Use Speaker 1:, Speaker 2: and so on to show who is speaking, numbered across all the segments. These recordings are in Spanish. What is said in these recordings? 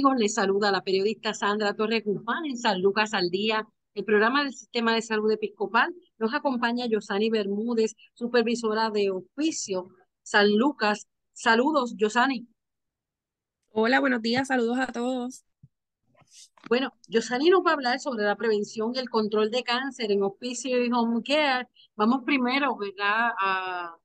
Speaker 1: Amigos? Les saluda la periodista Sandra Torres Guzmán en San Lucas al Día, el programa del Sistema de Salud Episcopal. Nos acompaña Yosani Bermúdez, supervisora de oficio San Lucas. Saludos, Yosani.
Speaker 2: Hola, buenos días, saludos a todos.
Speaker 1: Bueno, Yosani nos va a hablar sobre la prevención y el control de cáncer en hospicio y home care. Vamos primero, ¿verdad? A,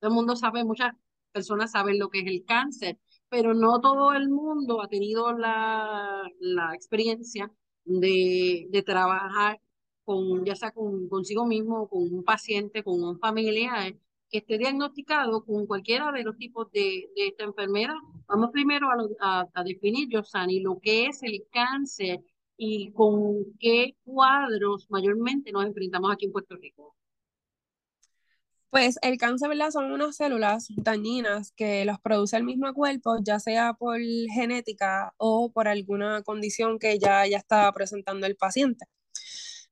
Speaker 1: todo el mundo sabe, muchas personas saben lo que es el cáncer pero no todo el mundo ha tenido la, la experiencia de, de, trabajar con, ya sea con consigo mismo, con un paciente, con un familiar que esté diagnosticado con cualquiera de los tipos de, de esta enfermedad. Vamos primero a, a, definir, Yosani, lo que es el cáncer y con qué cuadros mayormente nos enfrentamos aquí en Puerto Rico.
Speaker 2: Pues el cáncer, ¿verdad? Son unas células dañinas que los produce el mismo cuerpo, ya sea por genética o por alguna condición que ya, ya está presentando el paciente.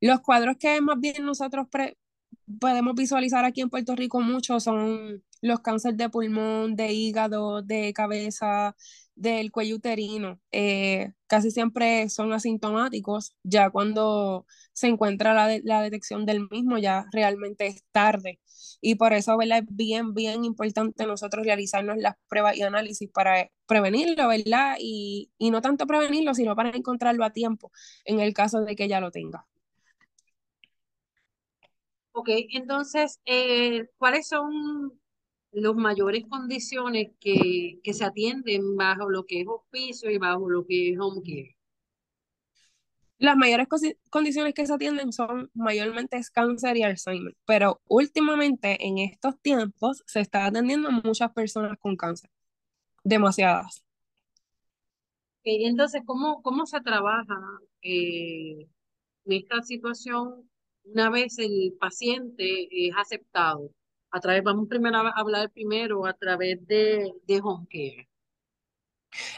Speaker 2: Los cuadros que más bien nosotros podemos visualizar aquí en Puerto Rico mucho son los cánceres de pulmón, de hígado, de cabeza, del cuello uterino. Eh, casi siempre son asintomáticos, ya cuando se encuentra la, la detección del mismo ya realmente es tarde y por eso ¿verdad? es bien, bien importante nosotros realizarnos las pruebas y análisis para prevenirlo, ¿verdad? Y, y no tanto prevenirlo, sino para encontrarlo a tiempo en el caso de que ya lo tenga.
Speaker 1: Ok, entonces, eh, ¿cuáles son las mayores condiciones que, que se atienden bajo lo que es hospicio y bajo lo que es home care?
Speaker 2: Las mayores condiciones que se atienden son mayormente cáncer y Alzheimer, pero últimamente en estos tiempos se está atendiendo a muchas personas con cáncer, demasiadas.
Speaker 1: entonces, ¿cómo, cómo se trabaja eh, en esta situación una vez el paciente es aceptado? A través, vamos primero a hablar primero a través de, de home care.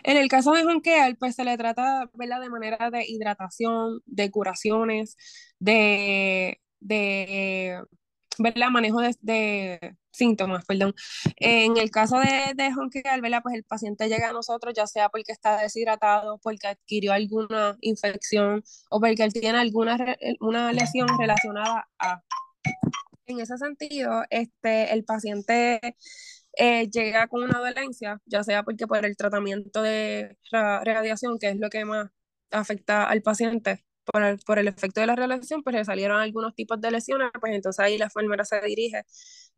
Speaker 2: En el caso de Honkeal, pues se le trata ¿verdad? de manera de hidratación, de curaciones, de, de ¿verdad? manejo de, síntomas, perdón. En el caso de, de ¿verdad? pues el paciente llega a nosotros ya sea porque está deshidratado, porque adquirió alguna infección o porque él tiene alguna una lesión relacionada a... En ese sentido, este, el paciente eh, llega con una dolencia, ya sea porque por el tratamiento de radiación, que es lo que más afecta al paciente, por el, por el efecto de la radiación, pues le salieron algunos tipos de lesiones, pues entonces ahí la enfermera se dirige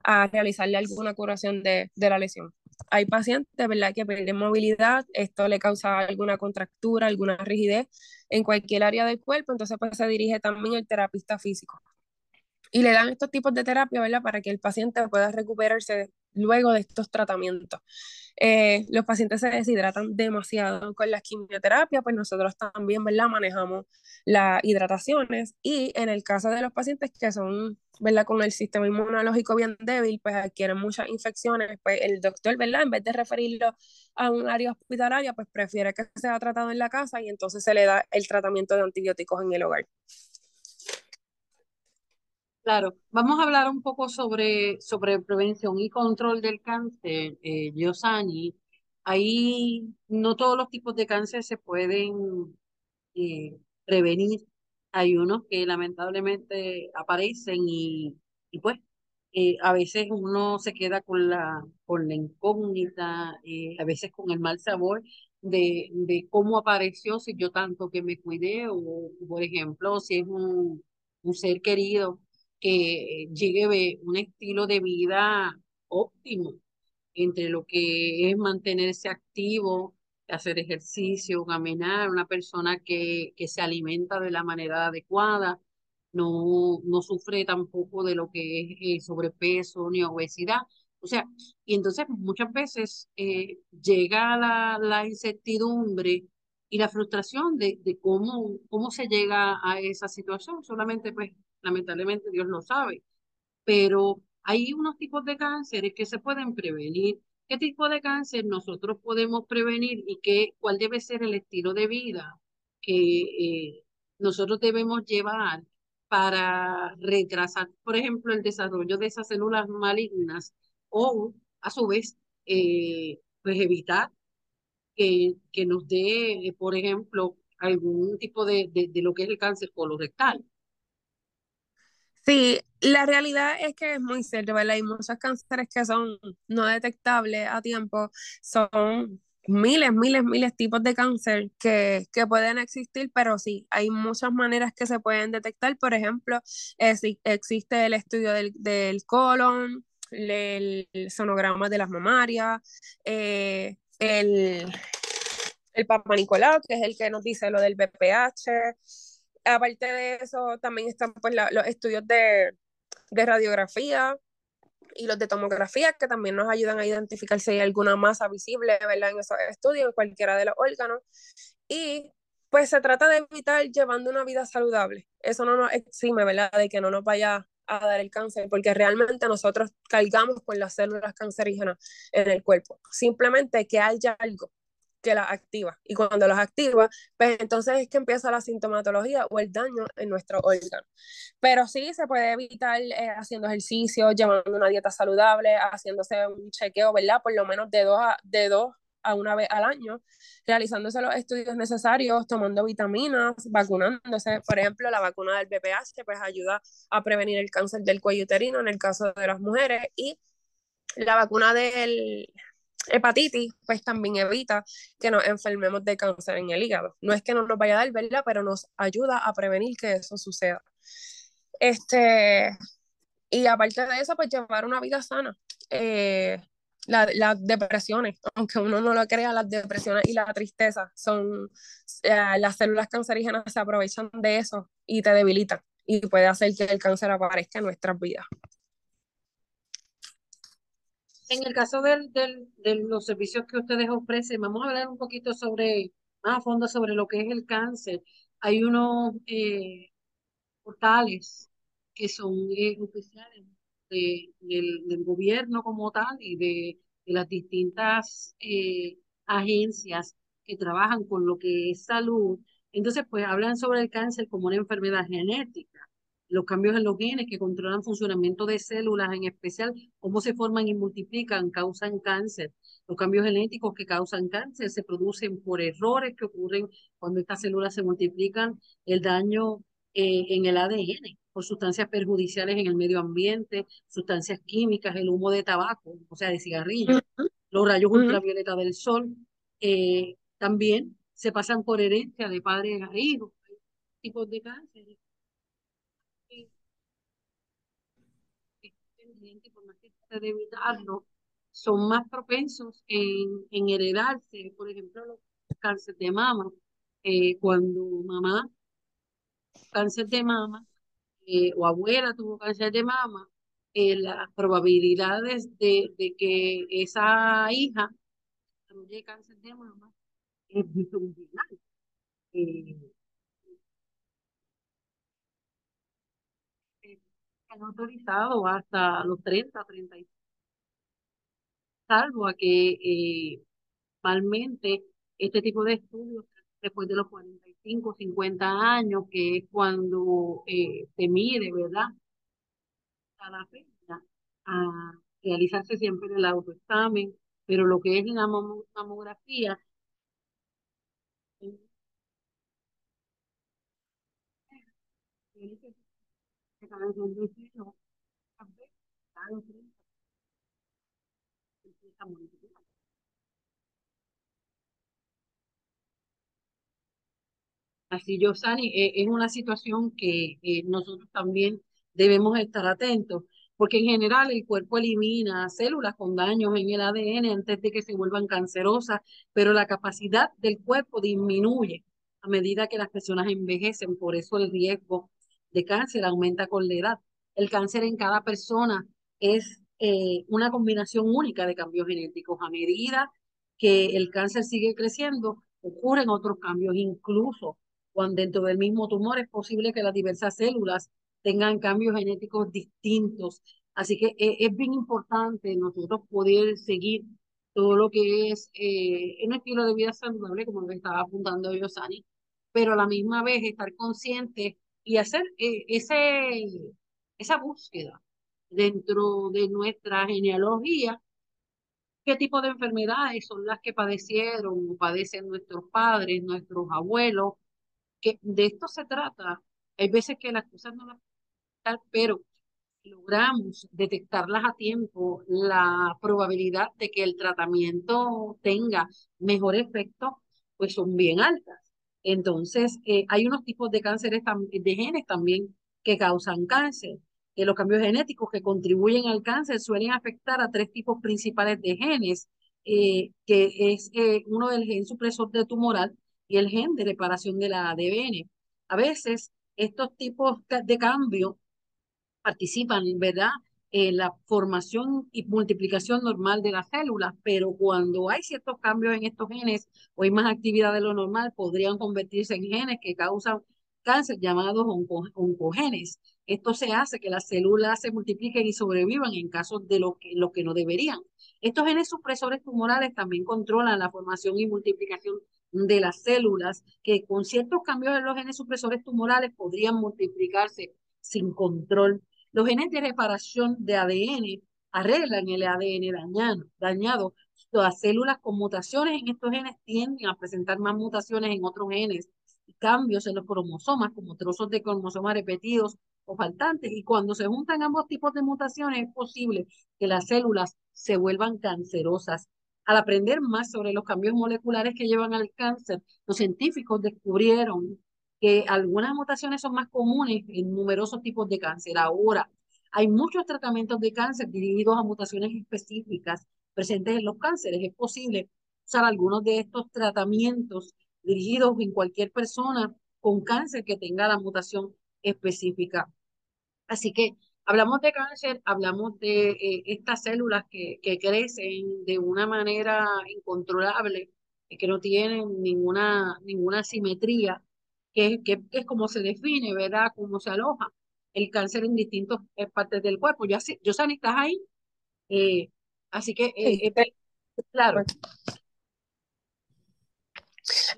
Speaker 2: a realizarle alguna curación de, de la lesión. Hay pacientes, ¿verdad?, que pierden movilidad, esto le causa alguna contractura, alguna rigidez en cualquier área del cuerpo, entonces pues se dirige también el terapista físico. Y le dan estos tipos de terapia, ¿verdad?, para que el paciente pueda recuperarse luego de estos tratamientos. Eh, los pacientes se deshidratan demasiado con la quimioterapia, pues nosotros también, ¿verdad? Manejamos las hidrataciones y en el caso de los pacientes que son, ¿verdad? Con el sistema inmunológico bien débil, pues adquieren muchas infecciones, pues el doctor, ¿verdad? En vez de referirlo a un área hospitalaria, pues prefiere que sea tratado en la casa y entonces se le da el tratamiento de antibióticos en el hogar.
Speaker 1: Claro, vamos a hablar un poco sobre, sobre prevención y control del cáncer, eh, Yosani. Ahí no todos los tipos de cáncer se pueden eh, prevenir. Hay unos que lamentablemente aparecen y, y pues eh, a veces uno se queda con la, con la incógnita, eh, a veces con el mal sabor de, de cómo apareció, si yo tanto que me cuidé, o por ejemplo, si es un, un ser querido que llegue un estilo de vida óptimo entre lo que es mantenerse activo hacer ejercicio, caminar, una persona que, que se alimenta de la manera adecuada, no, no sufre tampoco de lo que es eh, sobrepeso ni obesidad. O sea, y entonces muchas veces eh, llega la, la incertidumbre y la frustración de, de cómo, cómo se llega a esa situación. Solamente, pues, lamentablemente Dios lo sabe. Pero hay unos tipos de cánceres que se pueden prevenir. ¿Qué tipo de cáncer nosotros podemos prevenir y qué, cuál debe ser el estilo de vida que eh, nosotros debemos llevar para retrasar, por ejemplo, el desarrollo de esas células malignas o, a su vez, eh, pues evitar que, que nos dé, por ejemplo, algún tipo de, de, de lo que es el cáncer colorectal.
Speaker 2: Sí, la realidad es que es muy cierto. Hay muchos cánceres que son no detectables a tiempo, son miles, miles, miles tipos de cáncer que, que pueden existir, pero sí, hay muchas maneras que se pueden detectar. Por ejemplo, existe el estudio del, del colon, el, sonograma de las mamarias, eh, el, el Papa Nicolau, que es el que nos dice lo del BPH. Aparte de eso, también están pues, los estudios de, de radiografía, y los de tomografía que también nos ayudan a identificar si hay alguna masa visible ¿verdad? en esos estudios, en cualquiera de los órganos. Y pues se trata de evitar llevando una vida saludable. Eso no nos exime, ¿verdad?, de que no nos vaya a dar el cáncer, porque realmente nosotros cargamos con las células cancerígenas en el cuerpo. Simplemente que haya algo que las activa. Y cuando las activa, pues entonces es que empieza la sintomatología o el daño en nuestro órgano. Pero sí se puede evitar eh, haciendo ejercicio, llevando una dieta saludable, haciéndose un chequeo, ¿verdad? Por lo menos de dos a, de dos a una vez al año, realizándose los estudios necesarios, tomando vitaminas, vacunándose. Por ejemplo, la vacuna del BPH pues ayuda a prevenir el cáncer del cuello uterino en el caso de las mujeres y la vacuna del hepatitis, pues también evita que nos enfermemos de cáncer en el hígado. No es que no nos vaya a dar, ¿verdad? Pero nos ayuda a prevenir que eso suceda. Este, y aparte de eso, pues llevar una vida sana. Eh, las depresiones, aunque uno no lo crea, las depresiones y la tristeza son, eh, las células cancerígenas se aprovechan de eso y te debilitan y puede hacer que el cáncer aparezca en nuestras vidas.
Speaker 1: En el caso del, del, de los servicios que ustedes ofrecen, vamos a hablar un poquito sobre, más a fondo sobre lo que es el cáncer. Hay unos eh, portales que son eh, oficiales de, del, del, gobierno como tal y de, de las distintas eh, agencias que trabajan con lo que es salud. Entonces, pues hablan sobre el cáncer como una enfermedad genética los cambios en los genes que controlan funcionamiento de células, en especial cómo se forman y multiplican, causan cáncer. Los cambios genéticos que causan cáncer se producen por errores que ocurren cuando estas células se multiplican, el daño eh, en el ADN, por sustancias perjudiciales en el medio ambiente, sustancias químicas, el humo de tabaco, o sea, de cigarrillo, los rayos ultravioleta del sol, eh, también se pasan por herencia de padres a hijos, tipos de cáncer por más que de evitarlo, son más propensos en, en heredarse, por ejemplo, los cánceres de mama. Eh, cuando mamá, cáncer de mama, eh, o abuela tuvo cáncer de mama, eh, las probabilidades de, de, que esa hija desarrolle cáncer de mama es muy eh, han autorizado hasta los 30, 35, salvo a que eh, normalmente este tipo de estudios después de los 45, 50 años, que es cuando eh, se mide, ¿verdad? A la fecha, a realizarse siempre el autoexamen, pero lo que es la mamografía, Así, Yosani, eh, es una situación que eh, nosotros también debemos estar atentos, porque en general el cuerpo elimina células con daños en el ADN antes de que se vuelvan cancerosas, pero la capacidad del cuerpo disminuye a medida que las personas envejecen, por eso el riesgo de cáncer aumenta con la edad. El cáncer en cada persona es eh, una combinación única de cambios genéticos. A medida que el cáncer sigue creciendo, ocurren otros cambios, incluso cuando dentro del mismo tumor es posible que las diversas células tengan cambios genéticos distintos. Así que eh, es, bien importante nosotros poder seguir todo lo que es eh, un estilo de vida saludable, como lo estaba apuntando Yosani, pero a la misma vez estar consciente y hacer eh, ese, esa búsqueda dentro de nuestra genealogía, qué tipo de enfermedades son las que padecieron o padecen nuestros padres, nuestros abuelos, que de esto se trata. Hay veces que las cosas no las pero logramos detectarlas a tiempo, la probabilidad de que el tratamiento tenga mejor efecto, pues son bien altas. Entonces, eh, hay unos tipos de cánceres de genes también que causan cáncer. Los cambios genéticos que contribuyen al cáncer suelen afectar a tres tipos principales de genes, eh, que es eh, uno del gen supresor de tumoral y el gen de reparación de la ADN. A veces, estos tipos de cambio participan, ¿verdad? En la formación y multiplicación normal de las células, pero cuando hay ciertos cambios en estos genes o hay más actividad de lo normal, podrían convertirse en genes que causan cáncer llamados oncogenes. Esto se hace que las células se multipliquen y sobrevivan en casos de lo que, lo que no deberían. Estos genes supresores tumorales también controlan la formación y multiplicación de las células, que con ciertos cambios en los genes supresores tumorales podrían multiplicarse sin control. Los genes de reparación de ADN arreglan el ADN dañado. dañado. Las células con mutaciones en estos genes tienden a presentar más mutaciones en otros genes y cambios en los cromosomas, como trozos de cromosomas repetidos o faltantes. Y cuando se juntan ambos tipos de mutaciones, es posible que las células se vuelvan cancerosas. Al aprender más sobre los cambios moleculares que llevan al cáncer, los científicos descubrieron que algunas mutaciones son más comunes en numerosos tipos de cáncer. Ahora, hay muchos tratamientos de cáncer dirigidos a mutaciones específicas presentes en los cánceres. Es posible usar algunos de estos tratamientos dirigidos en cualquier persona con cáncer que tenga la mutación específica. Así que hablamos de cáncer, hablamos de eh, estas células que, que, crecen de una manera incontrolable, que no tienen ninguna, ninguna simetría que, es como se define, ¿verdad? Cómo se aloja el cáncer en distintas eh, partes del cuerpo. Yo, yo Sani, ¿estás ahí? Eh, así que, eh, claro.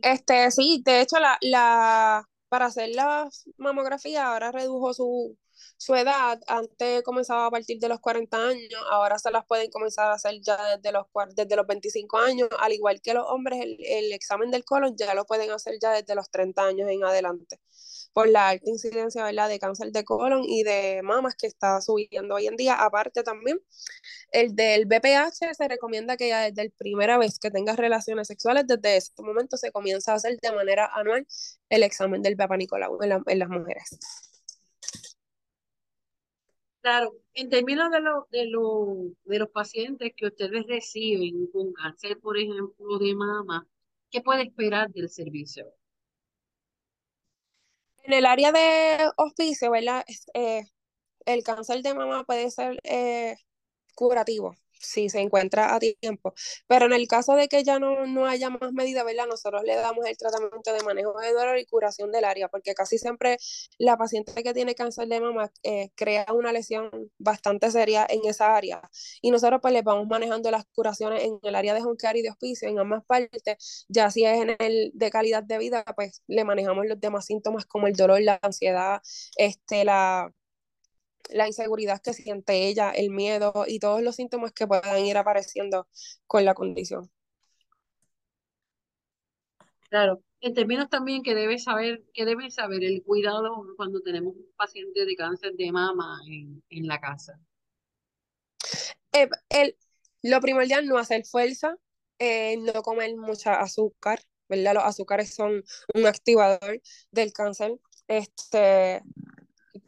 Speaker 2: Este, sí, de hecho, la, la, para hacer la mamografía ahora redujo su, su edad, antes comenzaba a partir de los 40 años, ahora se las pueden comenzar a hacer ya desde los, desde los 25 años, al igual que los hombres, el, el examen del colon ya lo pueden hacer ya desde los 30 años en adelante, por la alta incidencia ¿verdad? de cáncer de colon y de mamas que está subiendo hoy en día. Aparte también, el del BPH se recomienda que ya desde la primera vez que tengas relaciones sexuales, desde ese momento se comienza a hacer de manera anual el examen del Papa Nicolau en, en las mujeres.
Speaker 1: Claro, en términos de, lo, de, lo, de los pacientes que ustedes reciben con cáncer, por ejemplo, de mama, ¿qué puede esperar del servicio?
Speaker 2: En el área de hospicio, ¿verdad? Eh, el cáncer de mama puede ser eh, curativo si se encuentra a tiempo. Pero en el caso de que ya no, no haya más medidas, ¿verdad? Nosotros le damos el tratamiento de manejo de dolor y curación del área, porque casi siempre la paciente que tiene cáncer de mama eh, crea una lesión bastante seria en esa área. Y nosotros pues le vamos manejando las curaciones en el área de home y de hospicio, en ambas partes, ya si es en el de calidad de vida, pues le manejamos los demás síntomas como el dolor, la ansiedad, este, la la inseguridad que siente ella, el miedo y todos los síntomas que puedan ir apareciendo con la condición.
Speaker 1: Claro, en términos también que debe saber, que debe saber el cuidado cuando tenemos un paciente de cáncer de mama en, la casa.
Speaker 2: Eh, el, lo primordial no hacer fuerza, eh, no comer mucha azúcar, ¿verdad? Los azúcares son un activador del cáncer. Este,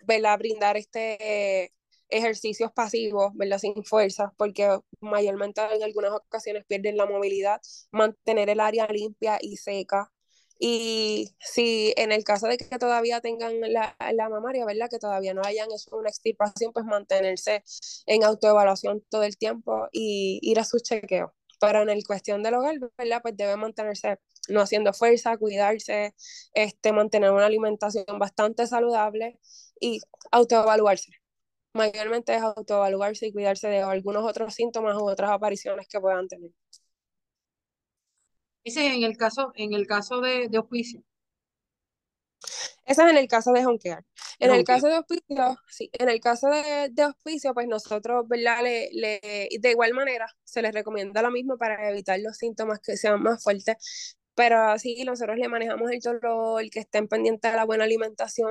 Speaker 2: ¿verdad? brindar este ejercicios pasivos, ¿verdad? Sin fuerza, porque mayormente en algunas ocasiones pierden la movilidad, mantener el área limpia y seca. Y si en el caso de que todavía tengan la, la mamaria, ¿verdad? Que todavía no hayan hecho una extirpación, pues mantenerse en autoevaluación todo el tiempo y ir a su chequeo. Pero en el cuestión del hogar, ¿verdad? Pues debe mantenerse no haciendo fuerza, cuidarse, este, mantener una alimentación bastante saludable y autoevaluarse. Mayormente es autoevaluarse y cuidarse de algunos otros síntomas u otras apariciones que puedan tener.
Speaker 1: Ese es en el caso, en el caso de, de hospicio.
Speaker 2: Ese es en el caso de honquear. En el caso de hospicio, sí, en el caso de, de hospicio, pues nosotros, ¿verdad? Le, le, de igual manera, se les recomienda lo mismo para evitar los síntomas que sean más fuertes. Pero sí, nosotros le manejamos el dolor, que estén pendientes de la buena alimentación,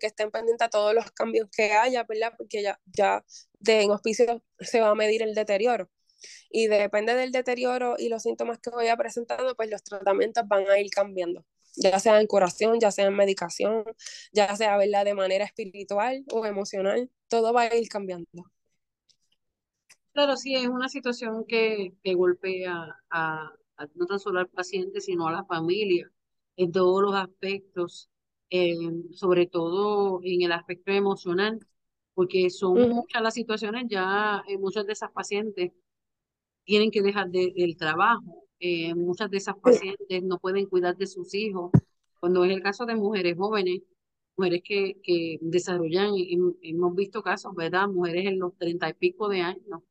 Speaker 2: que estén pendientes a todos los cambios que haya, ¿verdad? Porque ya, ya en hospicio se va a medir el deterioro. Y depende del deterioro y los síntomas que vaya presentando, pues los tratamientos van a ir cambiando ya sea en curación, ya sea en medicación, ya sea ¿verdad? de manera espiritual o emocional, todo va a ir cambiando.
Speaker 1: Claro, sí, es una situación que, que golpea a, no tan solo al paciente, sino a la familia en todos los aspectos, eh, sobre todo en el aspecto emocional, porque son muchas las situaciones, ya eh, muchas de esas pacientes tienen que dejar de, el trabajo, eh, muchas de esas pacientes no pueden cuidar de sus hijos. Cuando es el caso de mujeres jóvenes, mujeres que, que desarrollan, hemos visto casos, ¿verdad? Mujeres en los treinta y pico de años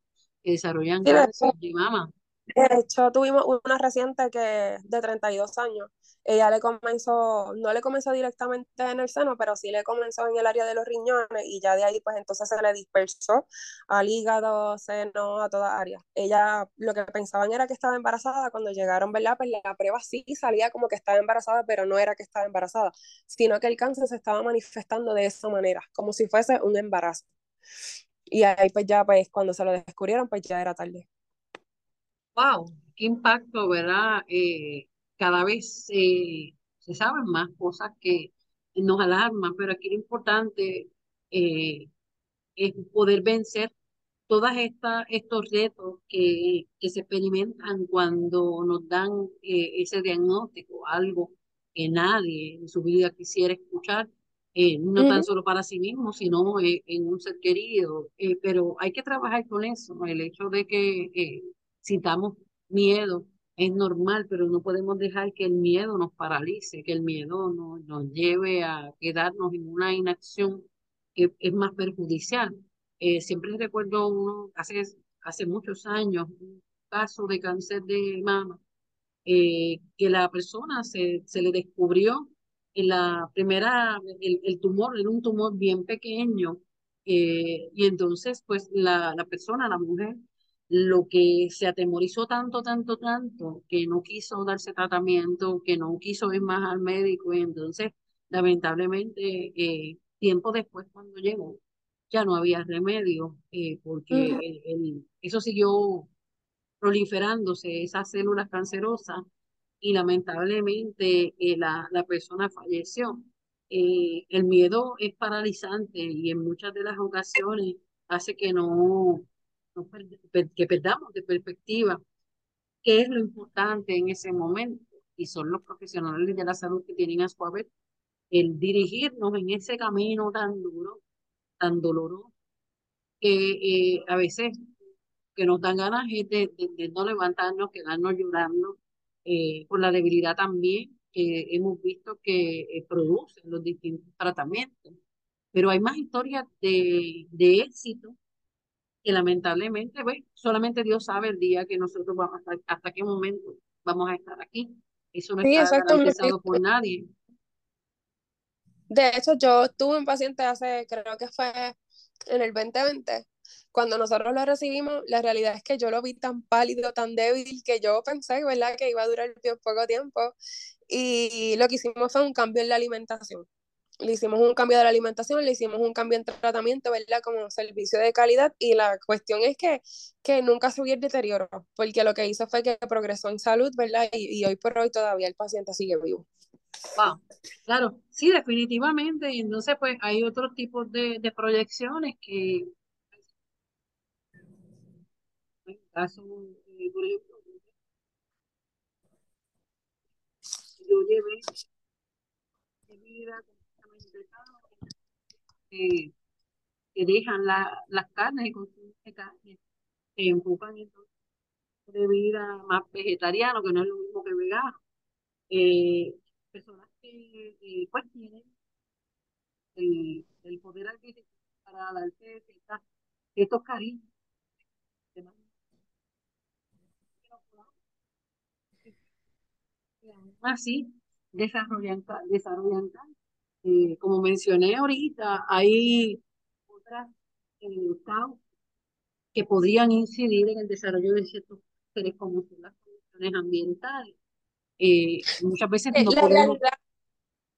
Speaker 1: que desarrollan cáncer de mama.
Speaker 2: De hecho, tuvimos una reciente que de 32 años ella le comenzó, no le comenzó directamente en el seno, pero sí le comenzó en el área de los riñones y ya de ahí pues entonces se le dispersó al hígado, seno, a toda área. Ella lo que pensaban era que estaba embarazada, cuando llegaron, ¿verdad? Pues la prueba sí salía como que estaba embarazada, pero no era que estaba embarazada, sino que el cáncer se estaba manifestando de esa manera, como si fuese un embarazo. Y ahí pues ya pues cuando se lo descubrieron pues ya era tarde.
Speaker 1: Wow, qué impacto, ¿verdad? Eh, cada vez se saben más cosas que nos alarman, pero aquí lo importante eh, es poder vencer todos estos retos que, que, se experimentan cuando nos dan eh, ese diagnóstico, algo que nadie en su vida quisiera escuchar, eh, no tan solo para sí mismo, sino en un ser querido. pero hay que trabajar con eso, el hecho de que sintamos miedo, es normal, pero no podemos dejar que el miedo nos paralice, que el miedo nos, nos lleve a quedarnos en una inacción que es más perjudicial. Eh, siempre recuerdo uno, hace, hace muchos años, un caso de cáncer de mama, eh, que la persona se, se le descubrió en la primera, el, el tumor era un tumor bien pequeño, eh, y entonces pues la, la persona, la mujer, lo que se atemorizó tanto, tanto, tanto, que no quiso darse tratamiento, que no quiso ir más al médico, y entonces, lamentablemente, eh, tiempo después, cuando llegó, ya no había remedio, eh, porque eso siguió proliferándose, esas células cancerosas, y lamentablemente eh, la, la persona falleció. el miedo es paralizante y en muchas de las ocasiones hace que no, que perdamos de perspectiva qué es lo importante en ese momento. Y son los profesionales de la salud que tienen a su haber el dirigirnos en ese camino tan duro, tan doloroso, que eh, a veces que nos dan ganas de, de, no levantarnos, quedarnos llorando eh, por la debilidad también que hemos visto que eh, producen los distintos tratamientos. Pero hay más historias de, de éxito que lamentablemente, pues, solamente Dios sabe el día que nosotros vamos a estar, hasta qué momento vamos a estar aquí. Eso no está garantizado por nadie.
Speaker 2: De hecho, yo tuve un paciente hace, creo que fue en el 2020, cuando nosotros lo recibimos, la realidad es que yo lo vi tan pálido, tan débil, que yo pensé, ¿verdad?, que iba a durar poco tiempo. Y lo que hicimos fue un cambio en la alimentación le hicimos un cambio de la alimentación, le hicimos un cambio en tratamiento, ¿verdad? Como servicio de calidad y la cuestión es que, que nunca subió el deterioro, porque lo que hizo fue que progresó en salud, ¿verdad? Y, hoy por hoy todavía el paciente sigue vivo.
Speaker 1: Wow, claro, sí, definitivamente. Y entonces, pues hay otros tipos de, de proyecciones que eh, por ejemplo, yo llevé eh, que dejan la, las carnes y consumen carne, que enfocan entonces de vida más vegetariano, que no es lo mismo que vegano. Eh, personas que eh, pues tienen el, el poder adquisitivo para darse estos cariños. Así desarrollan, desarrollan eh, como mencioné ahorita, hay otras eh, causas que podrían incidir en el desarrollo de ciertos seres como son las condiciones ambientales. Eh, muchas veces no
Speaker 2: la
Speaker 1: podemos...
Speaker 2: Realidad,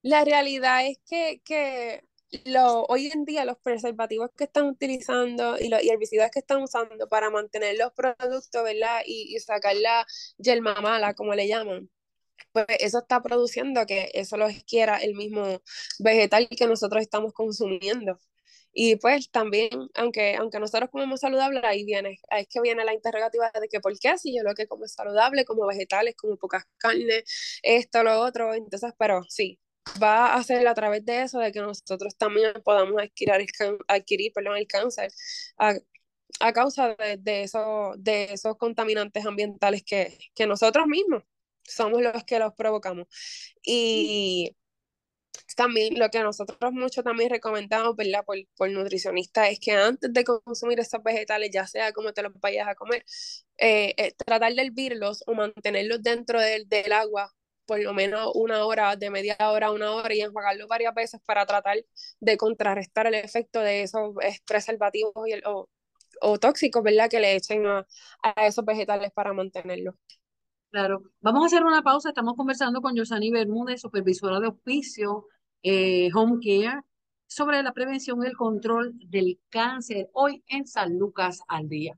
Speaker 2: la realidad es que, que lo, hoy en día los preservativos que están utilizando y los herbicidas que están usando para mantener los productos, ¿verdad? Y, y sacar la yelma mala, como le llaman, pues eso está produciendo que eso lo quiera el mismo vegetal que nosotros estamos consumiendo. Y pues también, aunque, aunque nosotros comemos saludable, ahí viene, es que viene la interrogativa de que por qué si yo lo que como es saludable, como vegetales, como pocas carnes, esto, lo otro, entonces, pero sí, va a ser a través de eso, de que nosotros también podamos adquirir, adquirir perdón, el cáncer a, a causa de, de, eso, de esos contaminantes ambientales que, que nosotros mismos somos los que los provocamos. Y también lo que nosotros mucho también recomendamos, ¿verdad? Por, por nutricionistas es que antes de consumir esos vegetales, ya sea como te los vayas a comer, eh, eh, tratar de hervirlos o mantenerlos dentro del, del agua por lo menos una hora, de media hora a una hora y enjuagarlo varias veces para tratar de contrarrestar el efecto de esos preservativos o, o, tóxicos, ¿verdad? Que le echen a esos vegetales para mantenerlos.
Speaker 1: Claro. Vamos a hacer una pausa. Estamos conversando con Yosani Bermúdez, supervisora de hospicio eh, Home Care, sobre la prevención y el control del cáncer hoy en San Lucas al Día.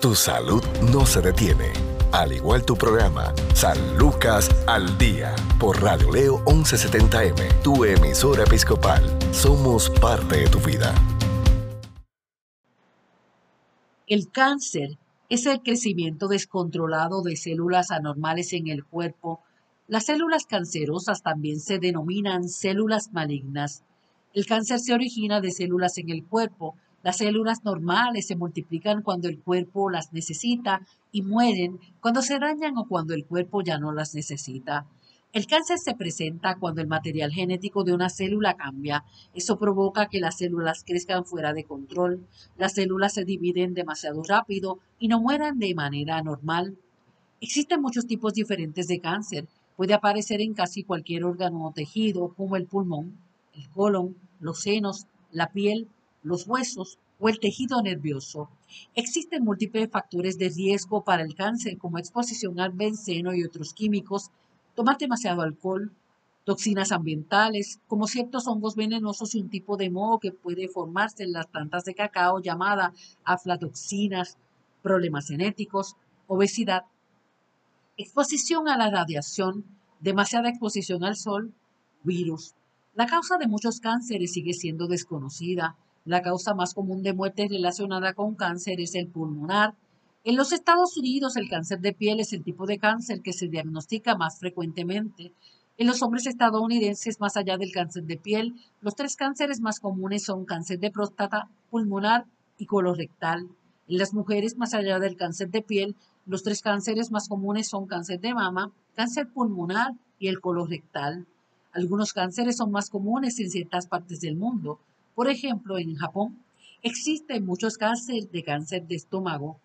Speaker 3: Tu salud no se detiene. Al igual tu programa, San Lucas al Día, por Radio Leo 1170M, tu emisora episcopal. Somos parte de tu vida.
Speaker 1: El cáncer es el crecimiento descontrolado de células anormales en el cuerpo. Las células cancerosas también se denominan células malignas. El cáncer se origina de células en el cuerpo. Las células normales se multiplican cuando el cuerpo las necesita y mueren cuando se dañan o cuando el cuerpo ya no las necesita. El cáncer se presenta cuando el material genético de una célula cambia. Eso provoca que las células crezcan fuera de control. Las células se dividen demasiado rápido y no mueran de manera normal. Existen muchos tipos diferentes de cáncer. Puede aparecer en casi cualquier órgano o tejido, como el pulmón, el colon, los senos, la piel, los huesos o el tejido nervioso. Existen múltiples factores de riesgo para el cáncer, como exposición al benceno y otros químicos tomar demasiado alcohol, toxinas ambientales, como ciertos hongos venenosos y un tipo de moho que puede formarse en las plantas de cacao llamada aflatoxinas, problemas genéticos, obesidad, exposición a la radiación, demasiada exposición al sol, virus. La causa de muchos cánceres sigue siendo desconocida. La causa más común de muerte relacionada con cáncer es el pulmonar, en los Estados Unidos, el cáncer de piel es el tipo de cáncer que se diagnostica más frecuentemente. En los hombres estadounidenses, más allá del cáncer de piel, los tres cánceres más comunes son cáncer de próstata, pulmonar y colorectal. En las mujeres, más allá del cáncer de piel, los tres cánceres más comunes son cáncer de mama, cáncer pulmonar y el colorectal. Algunos cánceres son más comunes en ciertas partes del mundo. Por ejemplo, en Japón existen muchos cánceres de cáncer de estómago,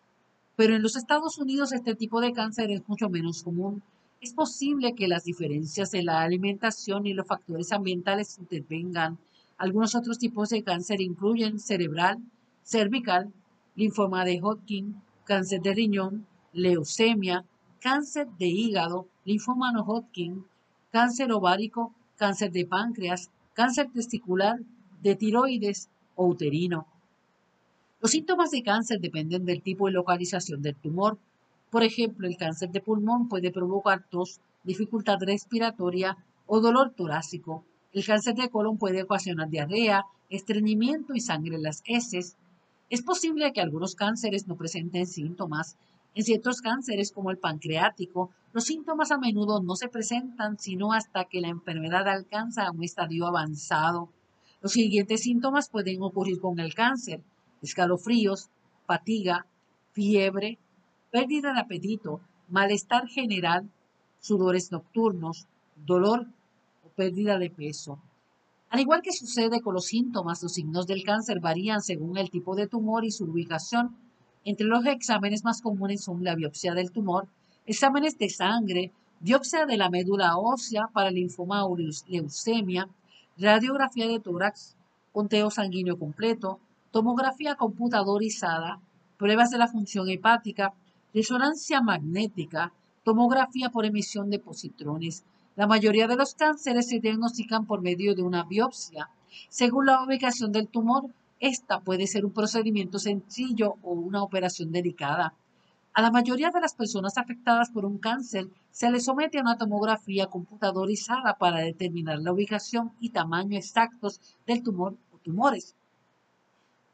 Speaker 1: pero en los Estados Unidos este tipo de cáncer es mucho menos común. Es posible que las diferencias en la alimentación y los factores ambientales intervengan. Algunos otros tipos de cáncer incluyen cerebral, cervical, linfoma de Hodgkin, cáncer de riñón, leucemia, cáncer de hígado, linfoma no Hodgkin, cáncer ovárico, cáncer de páncreas, cáncer testicular, de tiroides o uterino. Los síntomas de cáncer dependen del tipo y localización del tumor. Por ejemplo, el cáncer de pulmón puede provocar tos, dificultad respiratoria o dolor torácico. El cáncer de colon puede ocasionar diarrea, estreñimiento y sangre en las heces. Es posible que algunos cánceres no presenten síntomas. En ciertos cánceres, como el pancreático, los síntomas a menudo no se presentan sino hasta que la enfermedad alcanza un estadio avanzado. Los siguientes síntomas pueden ocurrir con el cáncer: escalofríos, fatiga, fiebre, pérdida de apetito, malestar general, sudores nocturnos, dolor o pérdida de peso. Al igual que sucede con los síntomas, los signos del cáncer varían según el tipo de tumor y su ubicación. Entre los exámenes más comunes son la biopsia del tumor, exámenes de sangre, biopsia de la médula ósea para linfoma o leucemia, radiografía de tórax, conteo sanguíneo completo, tomografía computadorizada, pruebas de la función hepática, resonancia magnética, tomografía por emisión de positrones, la mayoría de los cánceres se diagnostican por medio de una biopsia. Según la ubicación del tumor, esta puede ser un procedimiento sencillo o una operación delicada. A la mayoría de las personas afectadas por un cáncer se les somete a una tomografía computadorizada para determinar la ubicación y tamaño exactos del tumor o tumores.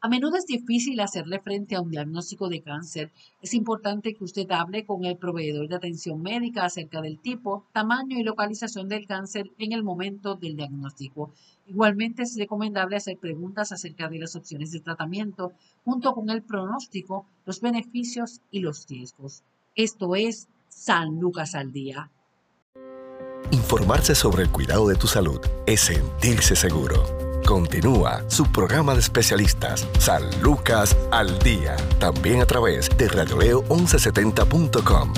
Speaker 1: A menudo es difícil hacerle frente a un diagnóstico de cáncer. Es importante que usted hable con el proveedor de atención médica acerca del tipo, tamaño y localización del cáncer en el momento del diagnóstico. Igualmente es recomendable hacer preguntas acerca de las opciones de tratamiento, junto con el pronóstico, los beneficios y los riesgos. Esto es San Lucas al Día.
Speaker 3: Informarse sobre el cuidado de tu salud es sentirse seguro. Continúa su programa de especialistas, San Lucas al Día, también a través de radioleo1170.com.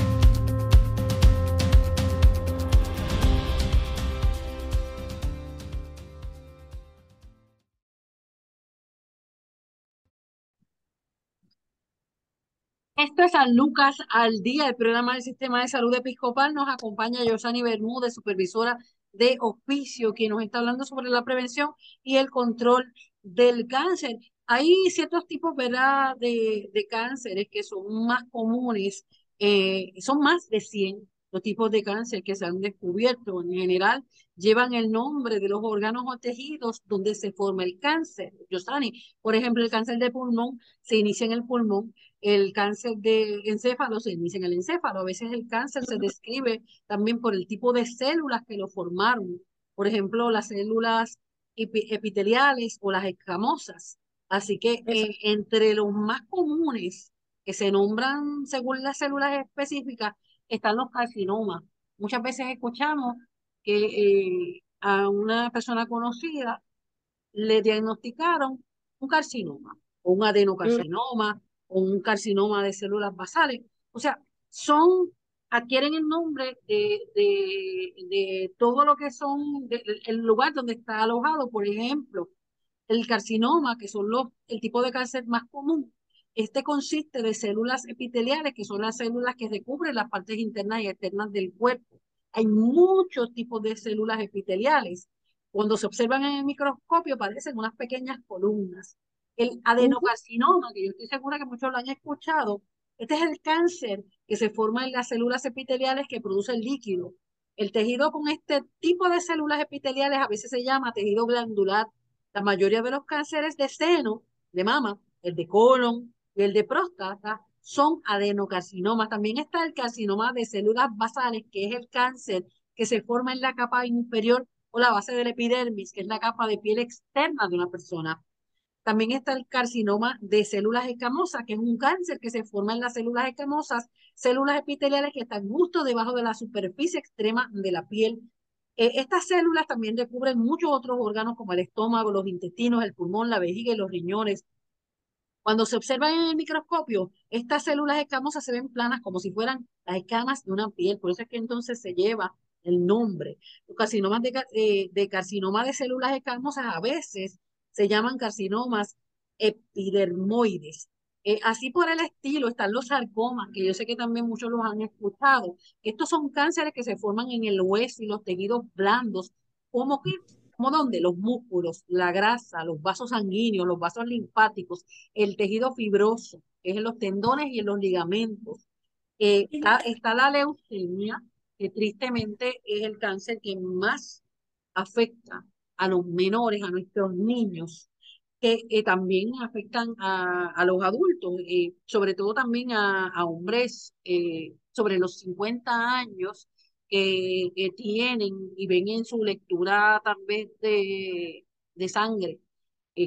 Speaker 1: Esto es San Lucas al Día, el programa del Sistema de Salud Episcopal. Nos acompaña Yosani Bermúdez, supervisora de oficio, que nos está hablando sobre la prevención y el control del cáncer. Hay ciertos tipos, ¿verdad?, de, de cánceres que son más comunes, eh, son más de 100 los tipos de cáncer que se han descubierto. En general, llevan el nombre de los órganos o tejidos donde se forma el cáncer. Yosani, por ejemplo, el cáncer de pulmón se inicia en el pulmón el cáncer de encéfalo se inicia en el encéfalo. A veces el cáncer se describe también por el tipo de células que lo formaron. Por ejemplo, las células epiteliales o las escamosas. Así que eh, entre los más comunes que se nombran según las células específicas están los carcinomas. Muchas veces escuchamos que eh, a una persona conocida le diagnosticaron un carcinoma o un adenocarcinoma o un carcinoma de células basales. O sea, son, adquieren el nombre de, de, de todo lo que son, el lugar donde está alojado, por ejemplo, el carcinoma, que son los, el tipo de cáncer más común. Este consiste de células epiteliales, que son las células que recubren las partes internas y externas del cuerpo. Hay muchos tipos de células epiteliales. Cuando se observan en el microscopio, parecen unas pequeñas columnas. El adenocarcinoma, que yo estoy segura que muchos lo han escuchado, este es el cáncer que se forma en las células epiteliales que producen líquido. El tejido con este tipo de células epiteliales a veces se llama tejido glandular. La mayoría de los cánceres de seno, de mama, el de colon y el de próstata son adenocarcinomas. También está el carcinoma de células basales, que es el cáncer que se forma en la capa inferior o la base del epidermis, que es la capa de piel externa de una persona. También está el carcinoma de células escamosas, que es un cáncer que se forma en las células escamosas, células epiteliales que están justo debajo de la superficie extrema de la piel. Eh, estas células también recubren muchos otros órganos como el estómago, los intestinos, el pulmón, la vejiga y los riñones. Cuando se observan en el microscopio, estas células escamosas se ven planas como si fueran las escamas de una piel. Por eso es que entonces se lleva el nombre. Los carcinomas de, eh, de carcinoma de células escamosas a veces se llaman carcinomas epidermoides. Eh, así por el estilo están los sarcomas, que yo sé que también muchos los han escuchado. Estos son cánceres que se forman en el hueso y los tejidos blandos, como que, como donde los músculos, la grasa, los vasos sanguíneos, los vasos linfáticos, el tejido fibroso, que es en los tendones y en los ligamentos. Eh, está, está la leucemia, que tristemente es el cáncer que más afecta a los menores, a nuestros niños. que eh, también afectan a, a los adultos, eh, sobre todo también a, a hombres eh, sobre los 50 años que, tienen y ven en su lectura también de, de sangre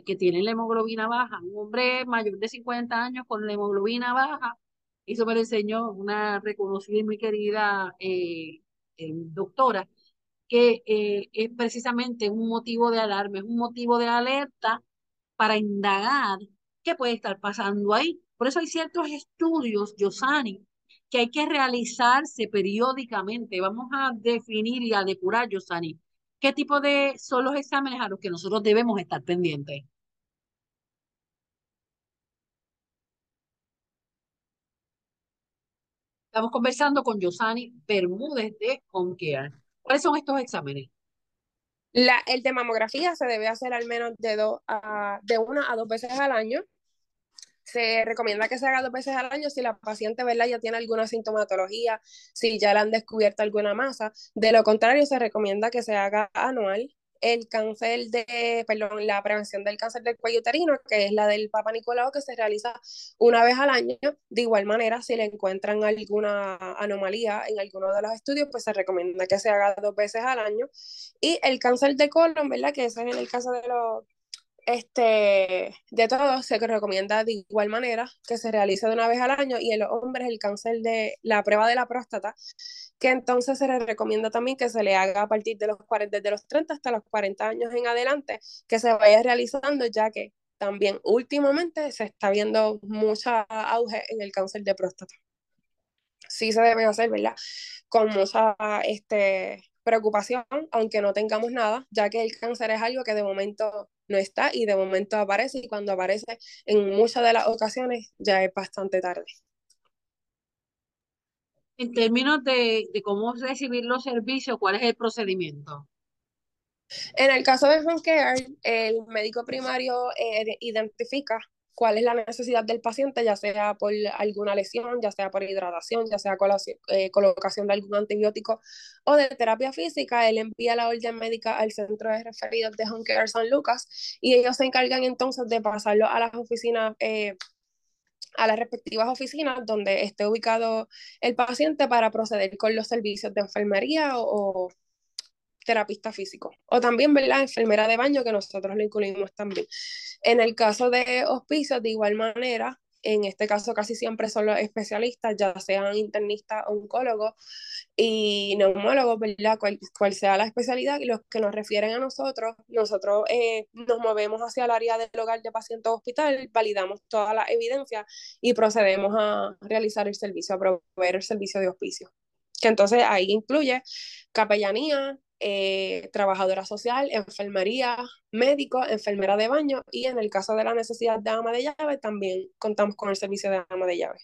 Speaker 1: que tienen la hemoglobina baja. Un hombre mayor de 50 años con la hemoglobina baja, eso me lo enseñó una reconocida y muy querida doctora, que es precisamente un motivo de alarma, es un motivo de alerta para indagar qué puede estar pasando ahí. Por eso hay ciertos estudios, Yosani, que hay que realizarse periódicamente. Vamos a definir y a depurar, Yosani, qué tipo de son los exámenes a los que nosotros debemos estar pendientes. Estamos conversando con Yosani Bermúdez de Home ¿Cuáles son estos exámenes?
Speaker 2: La, el de mamografía se debe hacer al menos de, dos de una a dos veces al año. Se recomienda que se haga dos veces al año si la paciente ¿verdad? ya tiene alguna sintomatología, si ya le han descubierto alguna masa. De lo contrario, se recomienda que se haga anual el cáncer de, perdón, la prevención del cáncer del cuello uterino, que es la del Papa Nicolau, que se realiza una vez al año. De igual manera, si le encuentran alguna anomalía en alguno de los estudios, pues se recomienda que se haga dos veces al año. Y el cáncer de colon, ¿verdad? Que es en el caso de los este, de todos se recomienda de igual manera que se realice de una vez al año y en los hombres el cáncer de la prueba de la próstata, que entonces se les recomienda también que se le haga a partir de los 40, desde los 30 hasta los 40 años en adelante, que se vaya realizando ya que también últimamente se está viendo mucha auge en el cáncer de próstata. Sí se debe hacer, ¿verdad? Con mucha este, preocupación, aunque no tengamos nada, ya que el cáncer es algo que de momento no está y de momento aparece y cuando aparece en muchas de las ocasiones ya es bastante tarde.
Speaker 1: En términos de, de cómo recibir los servicios, ¿cuál es el procedimiento?
Speaker 2: En el caso de home care, el médico primario eh, identifica cuál es la necesidad del paciente, ya sea por alguna lesión, ya sea por hidratación, ya sea eh, colocación de algún antibiótico o de terapia física, él envía la orden médica al centro de referidos de Home Care San Lucas y ellos se encargan entonces de pasarlo a las oficinas. Eh, a las respectivas oficinas donde esté ubicado el paciente para proceder con los servicios de enfermería o, terapista físico. O también, ¿verdad? Enfermera de baño, que nosotros lo incluimos también. En el caso de hospicios, de igual manera, en este caso casi siempre son los especialistas, ya sean internistas, oncólogos y neumólogos, ¿verdad? Cual, cual, sea la especialidad, y los que nos refieren a nosotros, nosotros eh, nos movemos hacia el área del hogar de paciente hospital, validamos toda la evidencia y procedemos a realizar el servicio, a proveer el servicio de hospicio. Que entonces ahí incluye capellanía, eh, trabajadora social, enfermería, médico, enfermera de baño y en el caso de la necesidad de ama de llave también contamos con el servicio de ama de llave.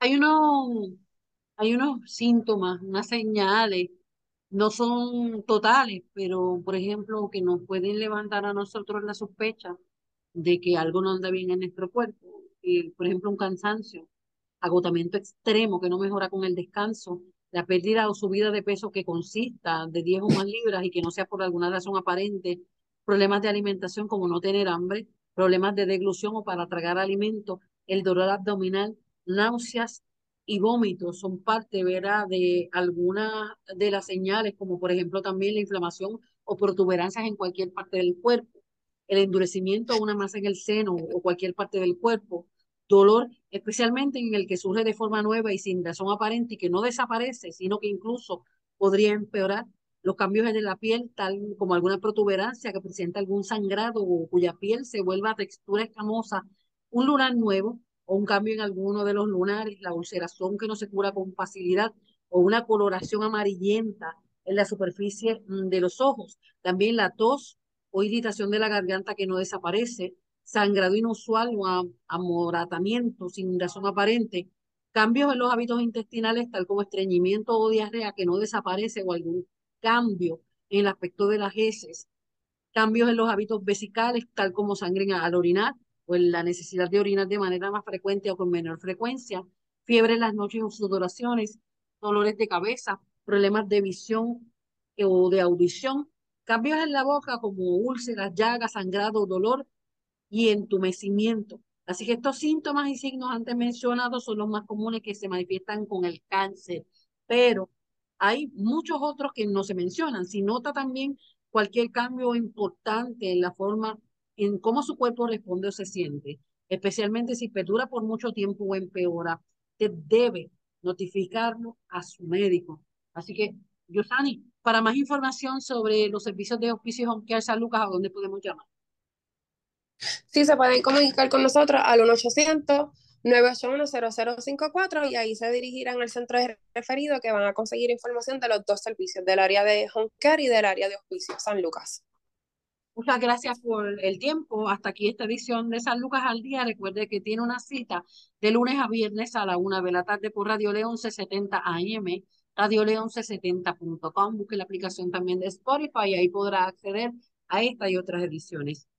Speaker 1: Hay unos, hay unos síntomas, unas señales, no son totales, pero por ejemplo que nos pueden levantar a nosotros la sospecha de que algo no anda bien en nuestro cuerpo. Por ejemplo, un cansancio, agotamiento extremo que no mejora con el descanso, la pérdida o subida de peso que consista de 10 o más libras y que no sea por alguna razón aparente, problemas de alimentación como no tener hambre, problemas de deglución o para tragar alimento, el dolor abdominal, náuseas y vómitos son parte ¿verdad? de algunas de las señales, como por ejemplo también la inflamación o protuberancias en cualquier parte del cuerpo, el endurecimiento o una masa en el seno o cualquier parte del cuerpo, dolor, especialmente en el que surge de forma nueva y sin razón aparente y que no desaparece, sino que incluso podría empeorar los cambios en la piel, tal como alguna protuberancia que presenta algún sangrado o cuya piel se vuelva textura escamosa, un lunar nuevo o un cambio en alguno de los lunares, la ulceración que no se cura con facilidad o una coloración amarillenta en la superficie mm, de los ojos, también la tos o irritación de la garganta que no desaparece, sangrado inusual o amoratamiento sin razón aparente, cambios en los hábitos intestinales tal como estreñimiento o diarrea que no desaparece o algún cambio en el aspecto de las heces, cambios en los hábitos vesicales tal como sangre al orinar o en la necesidad de orinar de manera más frecuente o con menor frecuencia, fiebre en las noches o sudoraciones, dolores de cabeza, problemas de visión o de audición, Cambios en la boca como úlceras, llagas, sangrado, dolor y entumecimiento. Así que estos síntomas y signos antes mencionados son los más comunes que se manifiestan con el cáncer, pero hay muchos otros que no se mencionan. Si nota también cualquier cambio importante en la forma en cómo su cuerpo responde o se siente, especialmente si perdura por mucho tiempo o empeora, te debe notificarlo a su médico. Así que, Yosani, para más información sobre los servicios de Hospicio Home Care San Lucas, ¿a dónde podemos llamar?
Speaker 2: Sí, se pueden comunicar con nosotros al 1 981-0054 y ahí se dirigirán al centro de referido que van a conseguir información de los dos servicios, del área de home care y del área de hospicio San Lucas.
Speaker 1: Muchas gracias por el tiempo. Hasta aquí esta edición de San Lucas al día. Recuerde que tiene una cita de lunes a viernes a la una de la tarde por Radio León 1170 AM, Radio León 1170.com. Busque la aplicación también de Spotify y ahí podrá acceder a esta y otras ediciones.